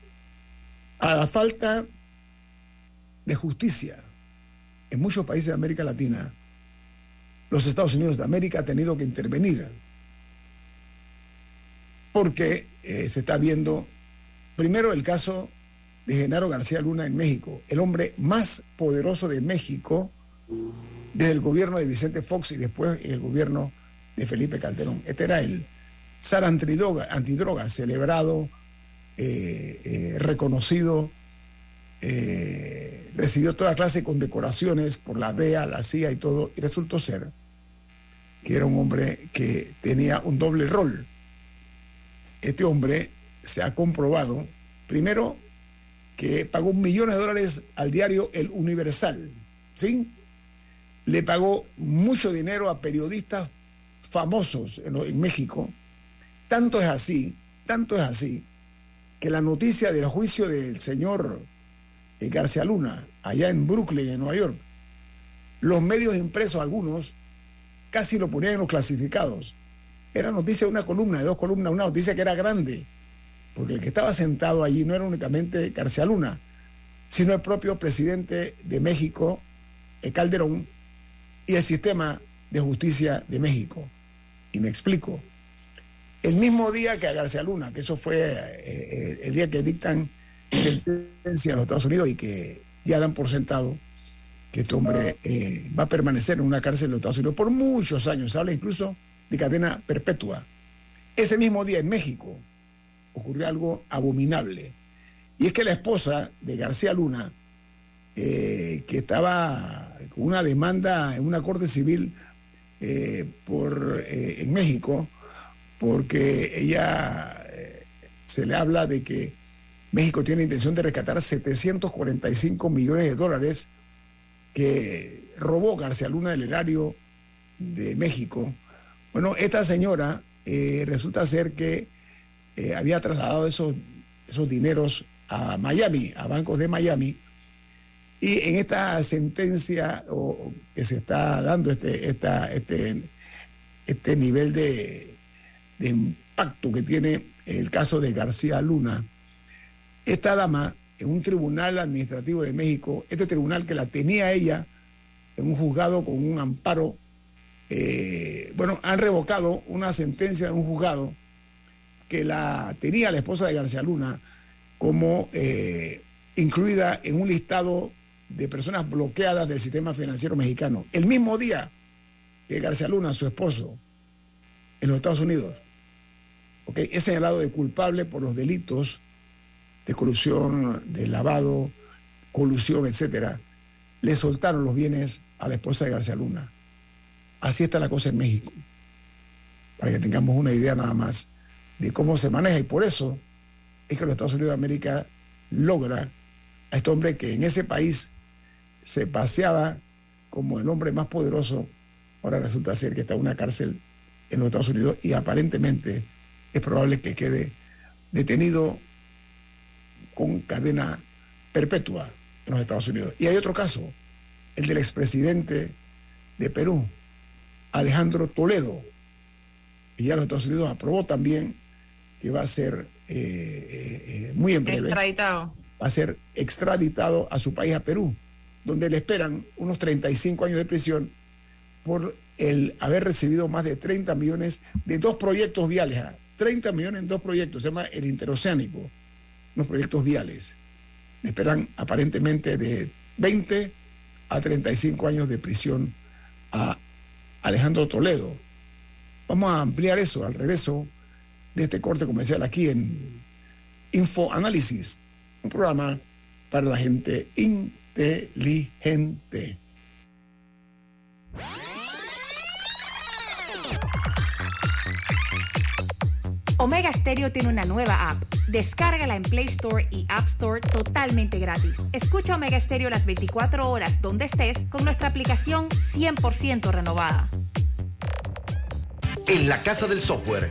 a la falta de justicia en muchos países de América Latina, los Estados Unidos de América ha tenido que intervenir porque eh, se está viendo primero el caso de Genaro García Luna en México, el hombre más poderoso de México desde el gobierno de Vicente Fox y después el gobierno de Felipe Calderón. Este era el SAR antidroga, antidroga celebrado, eh, eh, reconocido, eh, recibió toda clase de condecoraciones por la DEA, la CIA y todo, y resultó ser que era un hombre que tenía un doble rol. Este hombre se ha comprobado, primero, que pagó millones de dólares al diario El Universal, ¿sí? Le pagó mucho dinero a periodistas famosos en, México. Tanto es así, tanto es así, que la noticia del juicio del señor eh, García Luna, allá en Brooklyn, en Nueva York, los medios impresos, algunos, casi lo ponían en los clasificados. Era noticia de una columna, de dos columnas, una noticia que era grande, porque el que estaba sentado allí no era únicamente García Luna, sino el propio presidente de México, eh, Calderón, y el sistema de justicia de México. Y me explico. El mismo día que a García Luna, que eso fue eh, eh, el día que dictan sentencia a los Estados Unidos y que ya dan por sentado que este hombre eh, va a permanecer en una cárcel de los Estados Unidos por muchos años. Se habla incluso de cadena perpetua. Ese mismo día en México ocurrió algo abominable. Y es que la esposa de García Luna, que estaba con una demanda en una corte civil eh, por, eh, en México, porque ella eh, se le habla de que México tiene intención de rescatar 745 millones de dólares que robó García Luna del erario de México. Bueno, esta señora resulta ser que había trasladado esos, esos dineros a Miami, a bancos de Miami, y en esta sentencia o, que se está dando este, este, este nivel de, de impacto que tiene el caso de García Luna, esta dama en un tribunal administrativo de México, este tribunal que la tenía ella en un juzgado con un amparo, eh, bueno, han revocado una sentencia de un juzgado que la tenía la esposa de García Luna como eh, incluida en un listado de personas bloqueadas del sistema financiero mexicano. El mismo día que García Luna, su esposo, en los Estados Unidos, okay, es señalado de culpable por los delitos de corrupción, de lavado, colusión, etcétera, le soltaron los bienes a la esposa de García Luna. Así está la cosa en México. Para que tengamos una idea nada más de cómo se maneja. Y por eso es que los Estados Unidos de América logra a este hombre que en ese país se paseaba como el hombre más poderoso, ahora resulta ser que está en una cárcel en los Estados Unidos y aparentemente es probable que quede detenido con cadena perpetua en los Estados Unidos. Y hay otro caso, el del expresidente de Perú, Alejandro Toledo, y ya los Estados Unidos aprobó también que va a ser eh, eh, eh, muy en breve, Extraditado. va a ser extraditado a su país, a Perú, donde le esperan unos 35 años de prisión por el haber recibido más de 30 millones de dos proyectos viales. ah, 30 millones en dos proyectos, se llama el interoceánico, unos proyectos viales. Le esperan aparentemente de 20 a 35 años de prisión a Alejandro Toledo. Vamos a ampliar eso al regreso de este corte comercial aquí en Info Análisis, un programa para la gente inteligente. Omega Stereo tiene una nueva app. Descárgala en Play Store y App Store totalmente gratis. Escucha Omega Stereo las 24 horas donde estés con nuestra aplicación 100% renovada. En la Casa del Software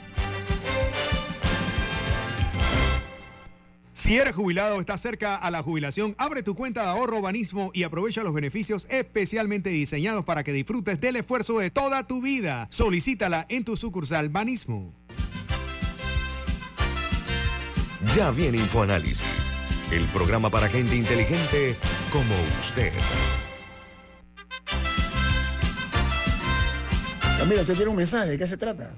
Si eres jubilado o estás cerca a la jubilación, abre tu cuenta de ahorro Banismo y aprovecha los beneficios especialmente diseñados para que disfrutes del esfuerzo de toda tu vida. Solicítala en tu sucursal Banismo. Ya viene InfoAnálisis, el programa para gente inteligente como usted. Camila, usted tiene un mensaje, ¿de qué se trata?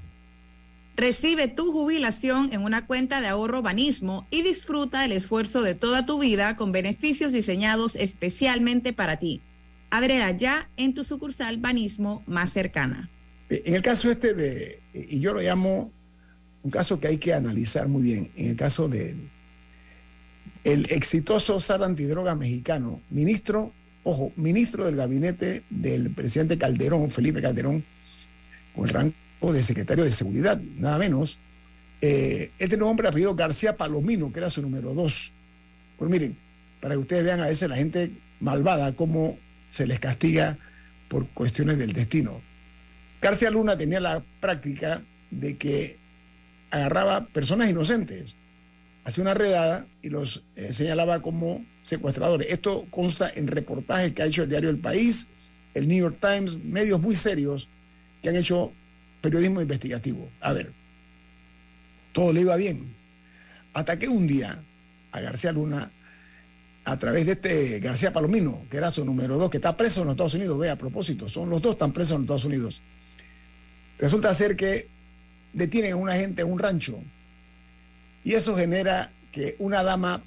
Recibe tu jubilación en una cuenta de ahorro Banismo y disfruta el esfuerzo de toda tu vida con beneficios diseñados especialmente para ti. Ábrela ya en tu sucursal Banismo más cercana. Eh, En el caso este de, y yo lo llamo un caso que hay que analizar muy bien, en el caso de el exitoso SAR antidroga mexicano, ministro, ojo, ministro del gabinete del presidente Calderón, Felipe Calderón, con el rango de secretario de Seguridad, nada menos. Eh, este hombre apellido García Palomino, que era su número dos. Pues miren, para que ustedes vean a veces la gente malvada cómo se les castiga por cuestiones del destino. García Luna tenía la práctica de que agarraba personas inocentes, hacía una redada y los eh, señalaba como secuestradores. Esto consta en reportajes que ha hecho el diario El País, el New York Times, medios muy serios que han hecho periodismo investigativo. A ver, todo le iba bien. Hasta que un día a García Luna, a través de este García Palomino, que era su número dos, que está preso en los Estados Unidos, ve a propósito, son los dos están presos en los Estados Unidos. Resulta ser que detienen a una gente en un rancho y eso genera que una dama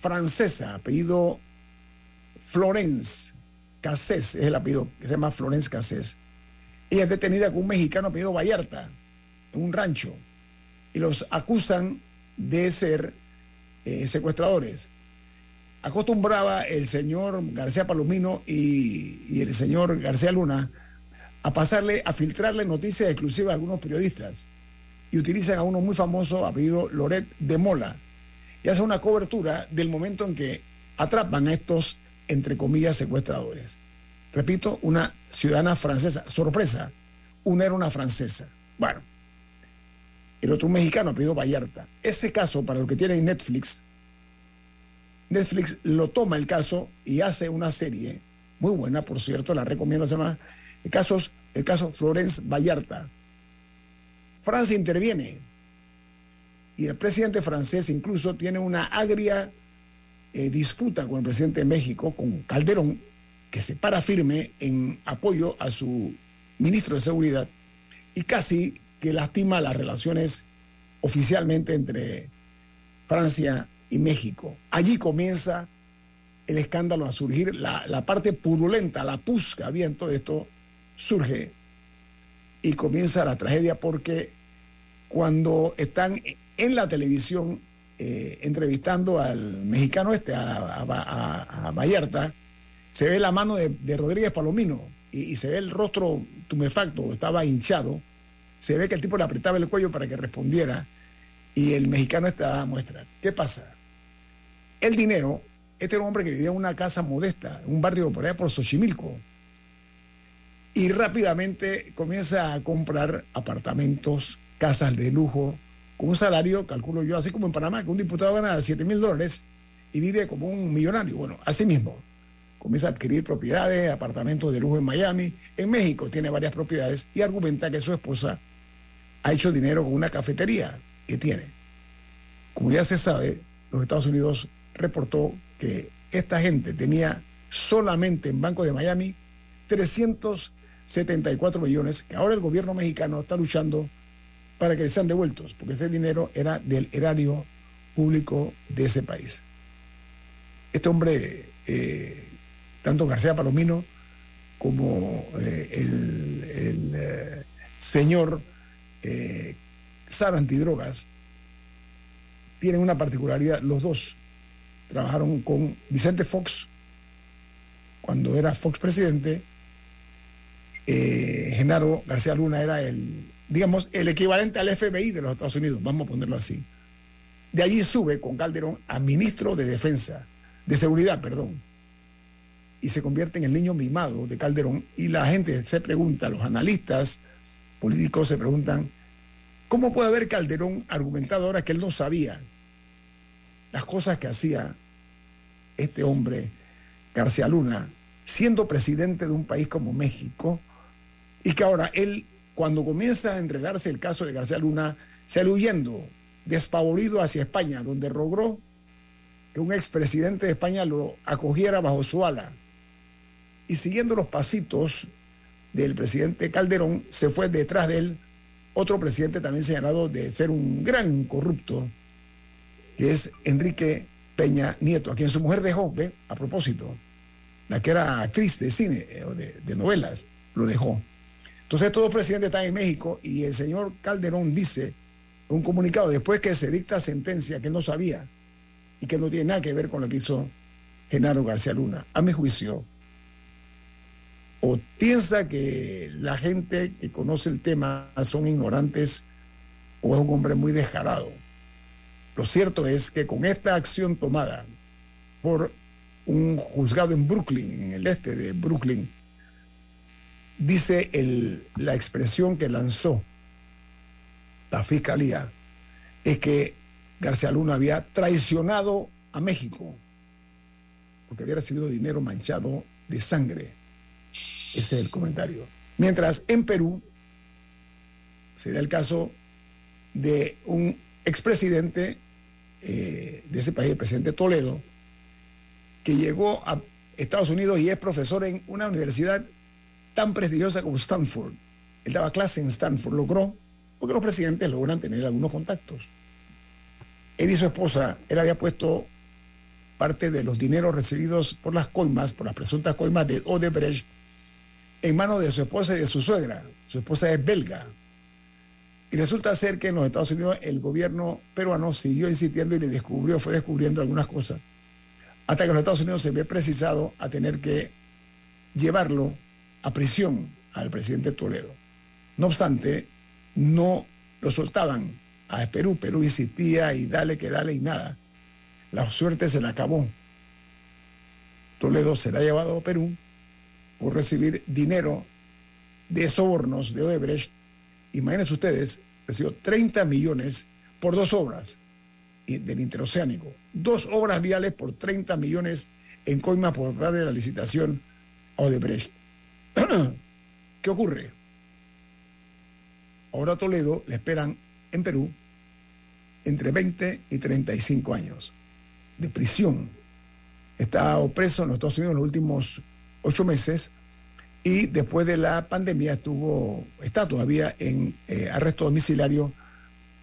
francesa, apellido Florence Cassés, es el apellido que se llama Florence Cassés, ella es detenida con un mexicano apellido Vallarta en un rancho y los acusan de ser eh, secuestradores. Acostumbraba el señor García Palomino y, y el señor García Luna a pasarle, a filtrarle noticias exclusivas a algunos periodistas y utilizan a uno muy famoso apellido Loret de Mola y hacen una cobertura del momento en que atrapan a estos, entre comillas, secuestradores. Repito, una ciudadana francesa. Sorpresa, una era una francesa. Bueno, el otro mexicano apellido Vallarta. Ese caso, para lo que tiene Netflix, Netflix lo toma el caso y hace una serie, muy buena, por cierto, la recomiendo, se llama el caso, el caso Florence Vallarta. Francia interviene y el presidente francés incluso tiene una agria eh, disputa con el presidente de México, con Calderón, que se para firme en apoyo a su ministro de Seguridad y casi que lastima las relaciones oficialmente entre Francia y México. Allí comienza el escándalo a surgir, la, la parte purulenta, la pus que había en todo esto, surge y comienza la tragedia porque cuando están en la televisión eh, entrevistando al mexicano este, a, a, a, a Vallarta, se ve la mano de, Rodríguez Palomino y, y, se ve el rostro tumefacto, estaba hinchado, se ve que el tipo le apretaba el cuello para que respondiera y el mexicano está muestra. ¿Qué pasa? El dinero Este era un hombre que vivía en una casa modesta, en un barrio por allá por Xochimilco. Y rápidamente comienza a comprar apartamentos, casas de lujo, con un salario, calculo yo, así como en Panamá, que un diputado gana 7 mil dólares y vive como un millonario. Bueno, así mismo. Comienza a adquirir propiedades, apartamentos de lujo en Miami. En México tiene varias propiedades y argumenta que su esposa ha hecho dinero con una cafetería que tiene. Como ya se sabe, los Estados Unidos reportó que esta gente tenía solamente en Banco de Miami 374 millones, que ahora el gobierno mexicano está luchando para que sean devueltos, porque ese dinero era del erario público de ese país. Este hombre, eh, tanto García Palomino como eh, el, eh, señor eh, SAR Antidrogas, tienen una particularidad, los dos trabajaron con Vicente Fox cuando era Fox presidente, eh, Genaro García Luna era el, digamos, el equivalente al FBI de los Estados Unidos, vamos a ponerlo así. De allí sube con Calderón a ministro de Defensa, de Seguridad, perdón, y se convierte en el niño mimado de Calderón. Y la gente se pregunta, los analistas políticos se preguntan, ¿cómo puede haber Calderón argumentado ahora que él no sabía las cosas que hacía este hombre, García Luna, siendo presidente de un país como México, y que ahora él, cuando comienza a enredarse el caso de García Luna, sale huyendo, despavorido hacia España, donde logró que un expresidente de España lo acogiera bajo su ala. Y siguiendo los pasitos del presidente Calderón, se fue detrás de él otro presidente también señalado de ser un gran corrupto, que es Enrique Peña Nieto, a quien su mujer dejó, a propósito, la que era actriz de cine eh, o de, novelas, lo dejó. Entonces estos dos presidentes están en México y el señor Calderón dice un comunicado después que se dicta sentencia que no sabía y que no tiene nada que ver con lo que hizo Genaro García Luna. A mi juicio, o piensa que la gente que conoce el tema son ignorantes o es un hombre muy descarado. Lo cierto es que con esta acción tomada por un juzgado en Brooklyn, en el este de Brooklyn, dice la expresión que lanzó la fiscalía, es que García Luna había traicionado a México porque había recibido dinero manchado de sangre. Ese es el comentario. Mientras en Perú se da el caso de un expresidente eh, de ese país, el presidente Toledo, que llegó a Estados Unidos y es profesor en una universidad tan prestigiosa como Stanford. Él daba clase en Stanford, logró, porque los presidentes logran tener algunos contactos. Él y su esposa, él había puesto parte de los dineros recibidos por las coimas, por las presuntas coimas de Odebrecht, en manos de su esposa y de su suegra. Su esposa es belga. Y resulta ser que en los Estados Unidos el gobierno peruano siguió insistiendo y le descubrió, fue descubriendo algunas cosas, hasta que los Estados Unidos se ve precisado a tener que llevarlo a prisión al presidente Toledo. No obstante, no lo soltaban a Perú. Perú insistía y dale que dale y nada. La suerte se le acabó. Toledo será llevado a Perú por recibir dinero de sobornos de Odebrecht. Imagínense ustedes, recibió 30 millones por dos obras del interoceánico. Dos obras viales por 30 millones en coimas por darle la licitación a Odebrecht. ¿Qué ocurre? Ahora a Toledo le esperan en Perú entre 20 y 35 años de prisión. Está preso en los Estados Unidos en los últimos ocho meses y después de la pandemia estuvo, está todavía en eh, arresto domiciliario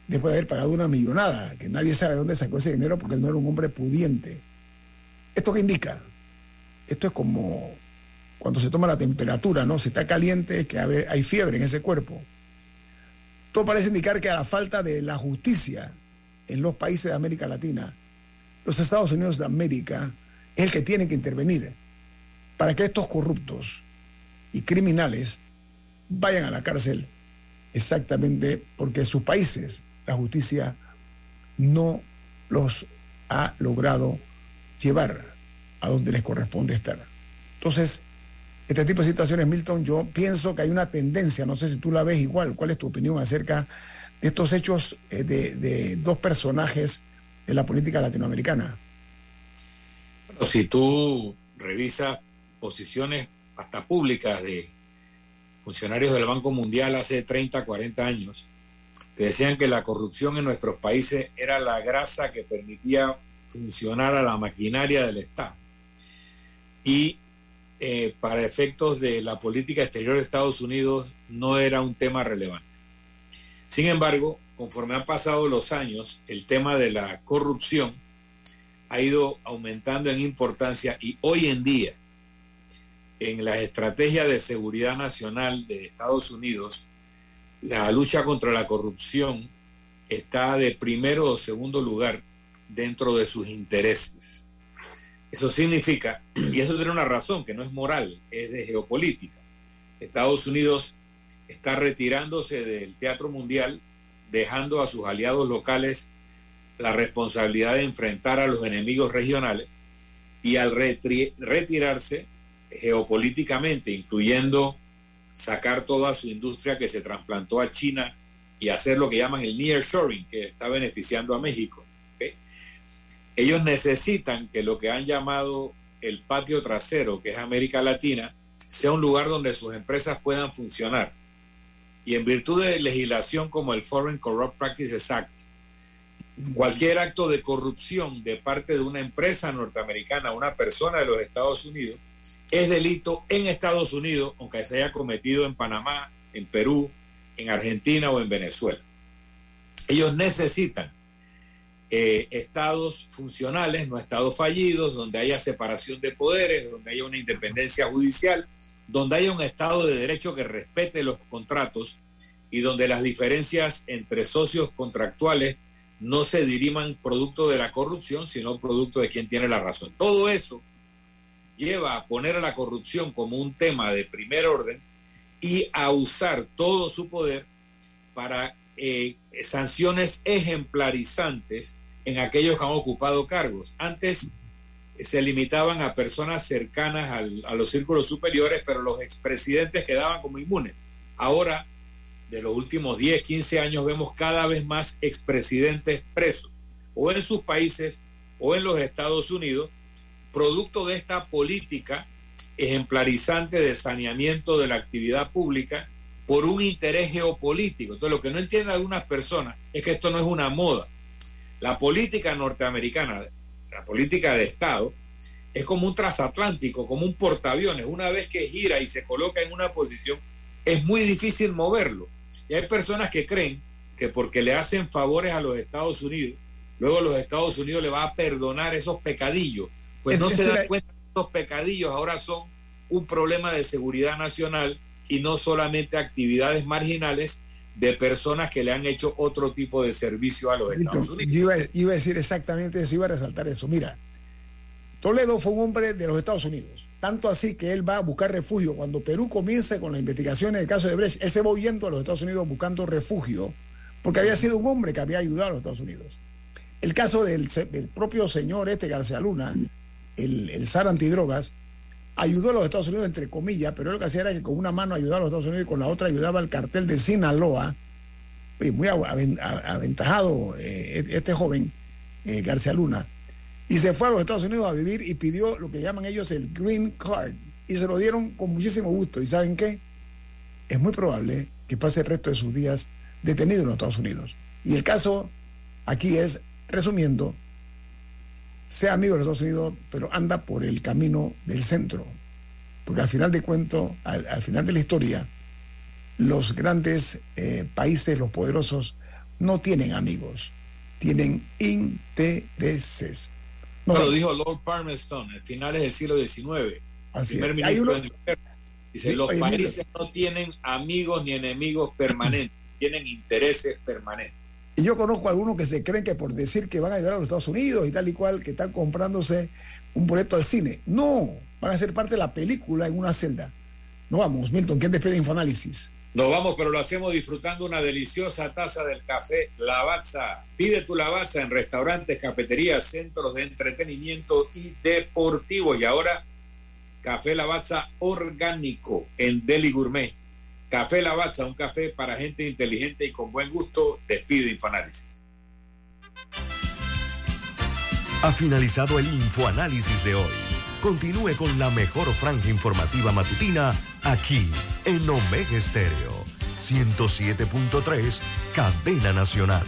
después de haber pagado una millonada, que nadie sabe dónde sacó ese dinero porque él no era un hombre pudiente. ¿Esto qué indica? Esto es como cuando se toma la temperatura, ¿no? Si está caliente, es que hay fiebre en ese cuerpo. Todo parece indicar que a la falta de la justicia en los países de América Latina, los Estados Unidos de América es el que tiene que intervenir para que estos corruptos y criminales vayan a la cárcel exactamente porque sus países, la justicia no los ha logrado llevar a donde les corresponde estar. Entonces, este tipo de situaciones, Milton, yo pienso que hay una tendencia, no sé si tú la ves igual, ¿cuál es tu opinión acerca de estos hechos eh, de, dos personajes de la política latinoamericana? Si tú revisas posiciones hasta públicas de funcionarios del Banco Mundial hace 30, 40 años, que decían que la corrupción en nuestros países era la grasa que permitía funcionar a la maquinaria del Estado. Y eh, para efectos de la política exterior de Estados Unidos no era un tema relevante. Sin embargo, conforme han pasado los años, el tema de la corrupción ha ido aumentando en importancia y hoy en día en la estrategia de seguridad nacional de Estados Unidos, la lucha contra la corrupción está de primero o segundo lugar dentro de sus intereses. Eso significa, y eso tiene una razón, que no es moral, es de geopolítica. Estados Unidos está retirándose del teatro mundial, dejando a sus aliados locales la responsabilidad de enfrentar a los enemigos regionales y al retirarse geopolíticamente, incluyendo sacar toda su industria que se trasplantó a China y hacer lo que llaman el nearshoring, que está beneficiando a México. Ellos necesitan que lo que han llamado el patio trasero, que es América Latina, sea un lugar donde sus empresas puedan funcionar. Y en virtud de legislación como el Foreign Corrupt Practices Act, cualquier acto de corrupción de parte de una empresa norteamericana, una persona de los Estados Unidos, es delito en Estados Unidos, aunque se haya cometido en Panamá, en Perú, en Argentina o en Venezuela. Ellos necesitan eh, estados funcionales, no estados fallidos, donde haya separación de poderes, donde haya una independencia judicial, donde haya un estado de derecho que respete los contratos y donde las diferencias entre socios contractuales no se diriman producto de la corrupción, sino producto de quien tiene la razón. Todo eso lleva a poner a la corrupción como un tema de primer orden y a usar todo su poder para eh, sanciones ejemplarizantes en aquellos que han ocupado cargos. Antes se limitaban a personas cercanas a los círculos superiores, pero los expresidentes quedaban como inmunes. Ahora, de los últimos 10, 15 años, vemos cada vez más expresidentes presos, o en sus países o en los Estados Unidos, producto de esta política ejemplarizante de saneamiento de la actividad pública por un interés geopolítico. Entonces, lo que no entienden algunas personas es que esto no es una moda. La política norteamericana, la política de Estado, es como un transatlántico, como un portaaviones. Una vez que gira y se coloca en una posición, es muy difícil moverlo. Y hay personas que creen que porque le hacen favores a los Estados Unidos, luego los Estados Unidos le va a perdonar esos pecadillos pues no se dan cuenta que estos pecadillos ahora son un problema de seguridad nacional y no solamente actividades marginales de personas que le han hecho otro tipo de servicio a los Estados Unidos. Yo iba, a decir exactamente eso, iba a resaltar eso. Mira, Toledo fue un hombre de los Estados Unidos, tanto así que él va a buscar refugio. Cuando Perú comienza con las investigaciones del caso de Brecht, él se va huyendo a los Estados Unidos buscando refugio, porque había sido un hombre que había ayudado a los Estados Unidos. El caso del, del propio señor este García Luna, el, el SAR antidrogas, ayudó a los Estados Unidos, entre comillas, pero lo que hacía era que con una mano ayudaba a los Estados Unidos y con la otra ayudaba al cartel de Sinaloa. muy aventajado eh, este joven, eh, García Luna. Y se fue a los Estados Unidos a vivir y pidió lo que llaman ellos el Green Card. Y se lo dieron con muchísimo gusto. ¿Y saben qué? Es muy probable que pase el resto de sus días detenido en los Estados Unidos. Y el caso aquí es, resumiendo, sea amigo de los Estados Unidos, pero anda por el camino del centro. Porque al final de cuento, al, final de la historia, los grandes eh, países, los poderosos, no tienen amigos, tienen intereses. No, lo dijo Lord Palmerston en finales del siglo XIX. Así primer ministro de Dice, los países no tienen amigos ni enemigos permanentes, tienen intereses permanentes. Y yo conozco a algunos que se creen que por decir que van a ayudar a los Estados Unidos y tal y cual, que están comprándose un boleto al cine. No, van a ser parte de la película en una celda. No vamos, Milton, ¿quién despide Infoanálisis? Nos vamos, pero lo hacemos disfrutando una deliciosa taza del café Lavazza. Pide tu Lavazza en restaurantes, cafeterías, centros de entretenimiento y deportivos. Y ahora, café Lavazza orgánico en Deli Gourmet. Café Lavazza, un café para gente inteligente y con buen gusto. Despido Infoanálisis. Ha finalizado el Infoanálisis de hoy. Continúe con la mejor franja informativa matutina aquí en Omega Estéreo 107.3, Cadena Nacional.